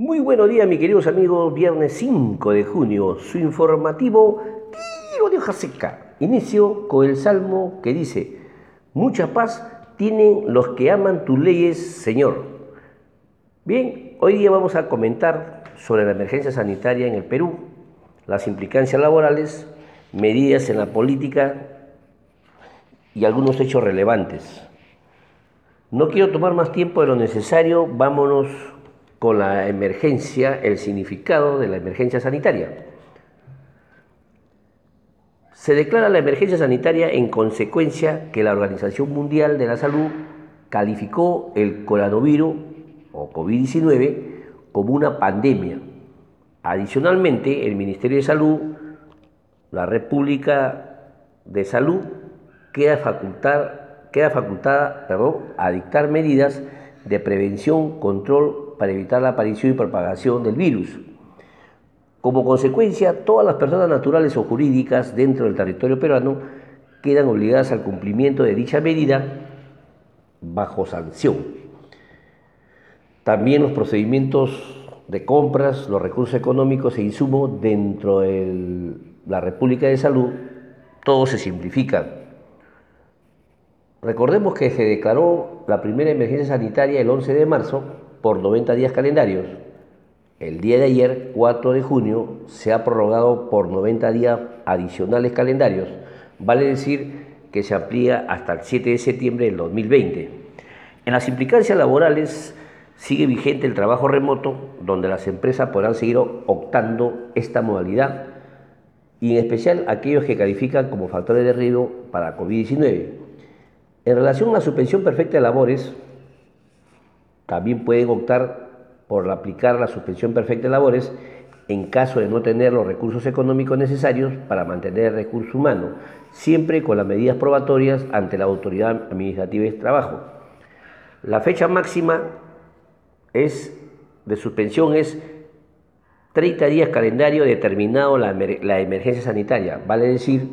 Muy buenos días, mis queridos amigos. Viernes 5 de junio, su informativo Tiro de hoja seca. Inicio con el salmo que dice: Mucha paz tienen los que aman tus leyes, Señor. Bien, hoy día vamos a comentar sobre la emergencia sanitaria en el Perú, las implicancias laborales, medidas en la política y algunos hechos relevantes. No quiero tomar más tiempo de lo necesario, vámonos con la emergencia, el significado de la emergencia sanitaria. Se declara la emergencia sanitaria en consecuencia que la Organización Mundial de la Salud calificó el coronavirus o COVID-19 como una pandemia. Adicionalmente, el Ministerio de Salud, la República de Salud, queda, queda facultada a dictar medidas de prevención, control para evitar la aparición y propagación del virus. Como consecuencia, todas las personas naturales o jurídicas dentro del territorio peruano quedan obligadas al cumplimiento de dicha medida bajo sanción. También los procedimientos de compras, los recursos económicos e insumos dentro de la República de Salud, todo se simplifica. Recordemos que se declaró la primera emergencia sanitaria el 11 de marzo por 90 días calendarios. El día de ayer, 4 de junio, se ha prorrogado por 90 días adicionales calendarios, vale decir que se amplía hasta el 7 de septiembre del 2020. En las implicancias laborales sigue vigente el trabajo remoto, donde las empresas podrán seguir optando esta modalidad, y en especial aquellos que califican como factores de riesgo para COVID-19. En relación a la suspensión perfecta de labores, también pueden optar por aplicar la suspensión perfecta de labores en caso de no tener los recursos económicos necesarios para mantener el recurso humano, siempre con las medidas probatorias ante la autoridad administrativa de trabajo. La fecha máxima es, de suspensión es 30 días calendario determinado la, la emergencia sanitaria. Vale decir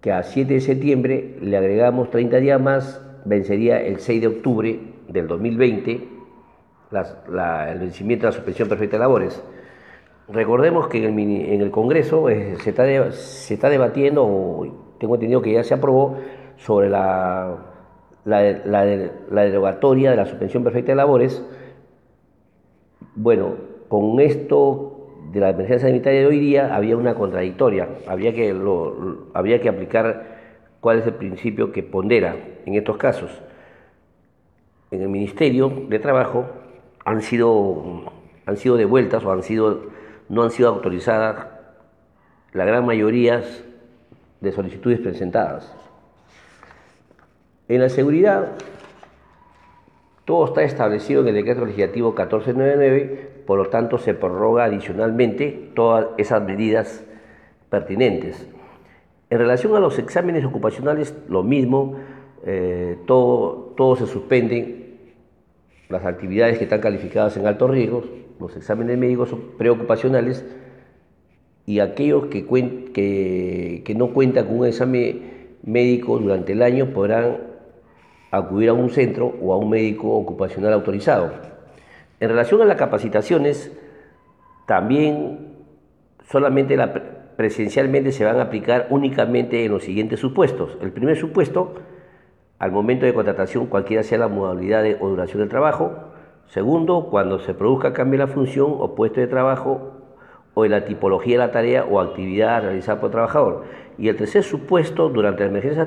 que a 7 de septiembre le agregamos 30 días más, vencería el 6 de octubre del 2020 el vencimiento de la suspensión perfecta de labores. Recordemos que en el, Congreso eh, se, está se, está debatiendo, o tengo entendido que ya se aprobó, sobre la, la, la, derogatoria de la suspensión perfecta de labores. Bueno, con esto de la emergencia sanitaria de hoy día había una contradictoria, había que, lo, había que aplicar cuál es el principio que pondera en estos casos en el Ministerio de Trabajo han sido, han sido devueltas o no han sido autorizadas la gran mayoría de solicitudes presentadas. En la seguridad, todo está establecido en el decreto legislativo 1499, por lo tanto se prorroga adicionalmente todas esas medidas pertinentes. En relación a los exámenes ocupacionales, lo mismo, eh, todo, todo se suspende, las actividades que están calificadas en altos riesgos, los exámenes médicos preocupacionales y aquellos que, no cuentan con un examen médico durante el año podrán acudir a un centro o a un médico ocupacional autorizado. En relación a las capacitaciones, también solamente la, presencialmente se van a aplicar únicamente en los siguientes supuestos. El primer supuesto al momento de contratación, cualquiera sea la modalidad o duración del trabajo. Segundo, cuando se produzca cambio en la función o puesto de trabajo o en la tipología de la tarea o actividad realizada por el trabajador. Y el tercer supuesto durante la emergencia,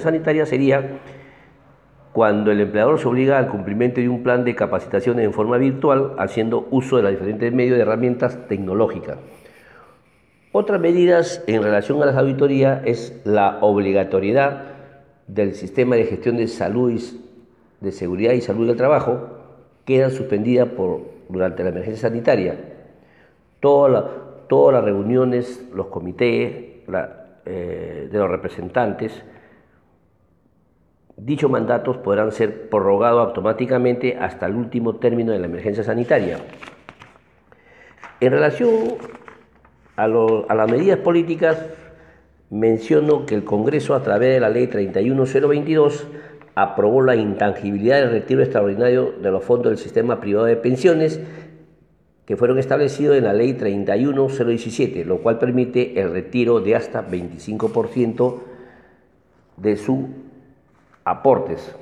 sanitaria sería cuando el empleador se obliga al cumplimiento de un plan de capacitación en forma virtual, haciendo uso de los diferentes medios de herramientas tecnológicas. Otras medidas en relación a las auditorías es la obligatoriedad del sistema de gestión de salud de seguridad y salud del trabajo queda suspendida por, durante la emergencia sanitaria. Todas las reuniones, los comités eh, de los representantes, dichos mandatos podrán ser prorrogados automáticamente hasta el último término de la emergencia sanitaria. En relación a, a las medidas políticas, menciono que el Congreso, a través de la Ley 31022, aprobó la intangibilidad del retiro extraordinario de los fondos del sistema privado de pensiones que fueron establecidos en la ley 31017, lo cual permite el retiro de hasta 25% de sus aportes.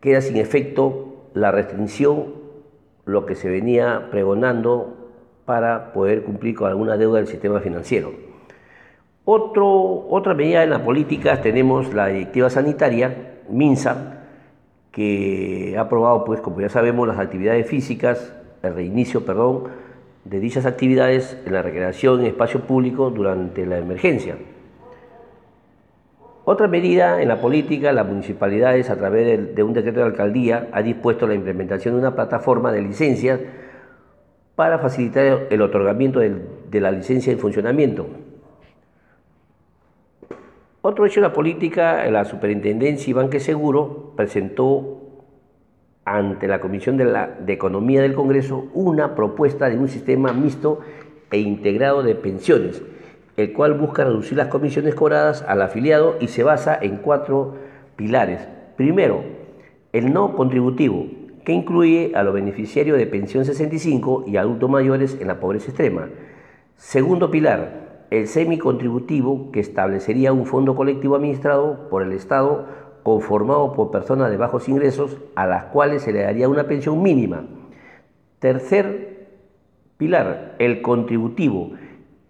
Queda sin efecto la restricción, lo que se venía pregonando para poder cumplir con alguna deuda del sistema financiero. Otro, otra medida en la política tenemos la directiva sanitaria, MINSA, que ha aprobado, pues, como ya sabemos, las actividades físicas, el reinicio, perdón, de dichas actividades en la recreación en espacio público durante la emergencia. Otra medida en la política, las municipalidades a través de, un decreto de alcaldía ha dispuesto la implementación de una plataforma de licencias para facilitar el otorgamiento de la licencia en funcionamiento. Otro hecho de la política, la Superintendencia Iván Que Seguro presentó ante la Comisión de Economía del Congreso una propuesta de un sistema mixto e integrado de pensiones, el cual busca reducir las comisiones cobradas al afiliado y se basa en cuatro pilares. Primero, el no contributivo, que incluye a los beneficiarios de pensión 65 y adultos mayores en la pobreza extrema. Segundo pilar, el semi-contributivo, que establecería un fondo colectivo administrado por el Estado conformado por personas de bajos ingresos a las cuales se le daría una pensión mínima. Tercer pilar, el contributivo,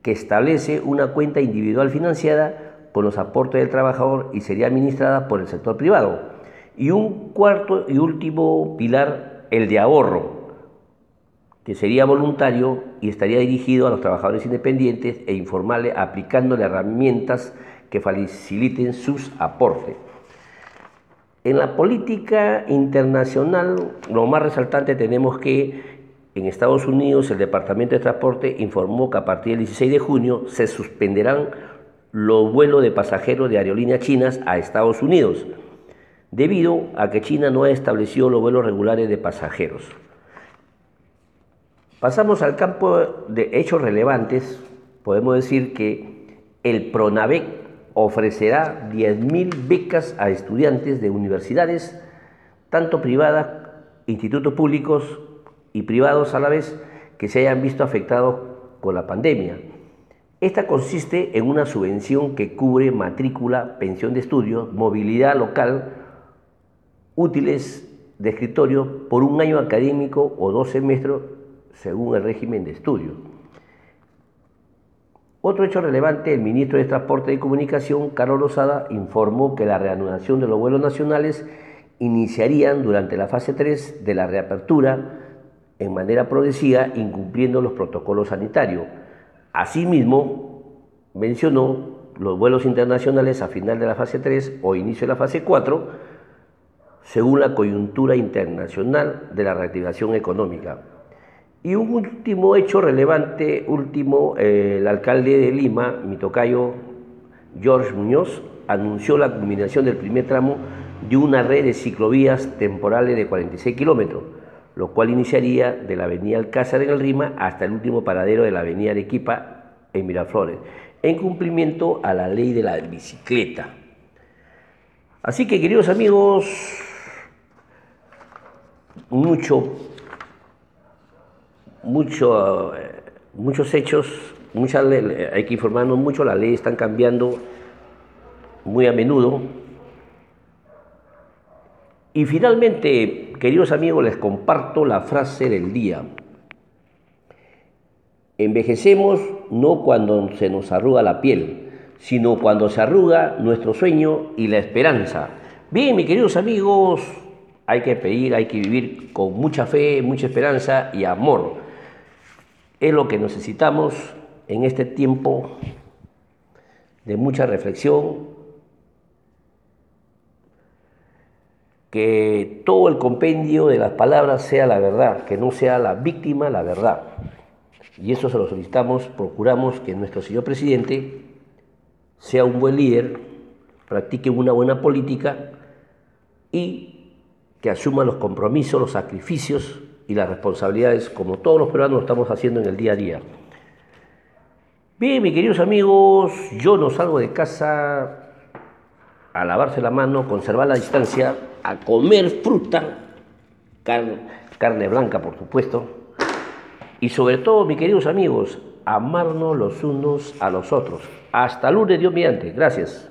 que establece una cuenta individual financiada con los aportes del trabajador y sería administrada por el sector privado. Y un cuarto y último pilar, el de ahorro, que sería voluntario y estaría dirigido a los trabajadores independientes e informales aplicándole herramientas que faciliten sus aportes. En la política internacional, lo más resaltante tenemos que en Estados Unidos el Departamento de Transporte informó que a partir del 16 de junio se suspenderán los vuelos de pasajeros de aerolíneas chinas a Estados Unidos, debido a que China no ha establecido los vuelos regulares de pasajeros. Pasamos al campo de hechos relevantes. Podemos decir que el PRONAVEC ofrecerá 10.000 becas a estudiantes de universidades, tanto privadas, institutos públicos y privados a la vez, que se hayan visto afectados con la pandemia. Esta consiste en una subvención que cubre matrícula, pensión de estudio, movilidad local, útiles de escritorio por un año académico o dos semestres según el régimen de estudio. Otro hecho relevante, el ministro de Transporte y Comunicación, Carlos Lozada, informó que la reanudación de los vuelos nacionales iniciarían durante la fase 3 de la reapertura en manera progresiva, incumpliendo los protocolos sanitarios. Asimismo, mencionó los vuelos internacionales a final de la fase 3 o inicio de la fase 4, según la coyuntura internacional de la reactivación económica. Y un último hecho relevante, último, eh, el alcalde de Lima, mi tocayo George Muñoz, anunció la culminación del primer tramo de una red de ciclovías temporales de 46 kilómetros, lo cual iniciaría de la avenida Alcázar en el Rima hasta el último paradero de la avenida Arequipa en Miraflores, en cumplimiento a la ley de la bicicleta. Así que, queridos amigos, mucho mucho, muchos hechos, muchas hay que informarnos mucho, las leyes están cambiando muy a menudo. Y finalmente, queridos amigos, les comparto la frase del día. Envejecemos no cuando se nos arruga la piel, sino cuando se arruga nuestro sueño y la esperanza. Bien, mis queridos amigos, hay que pedir, hay que vivir con mucha fe, mucha esperanza y amor es lo que necesitamos en este tiempo de mucha reflexión, que todo el compendio de las palabras sea la verdad, que no sea la víctima la verdad. Y eso se lo solicitamos, procuramos que nuestro señor presidente sea un buen líder, practique una buena política y que asuma los compromisos, los sacrificios y las responsabilidades como todos los peruanos estamos haciendo en el día a día. Bien, mis queridos amigos, yo no salgo de casa a lavarse la mano, conservar la distancia, a comer fruta, carne, carne blanca por supuesto, y sobre todo, mis queridos amigos, amarnos los unos a los otros. Hasta lunes, Dios mediante. Gracias.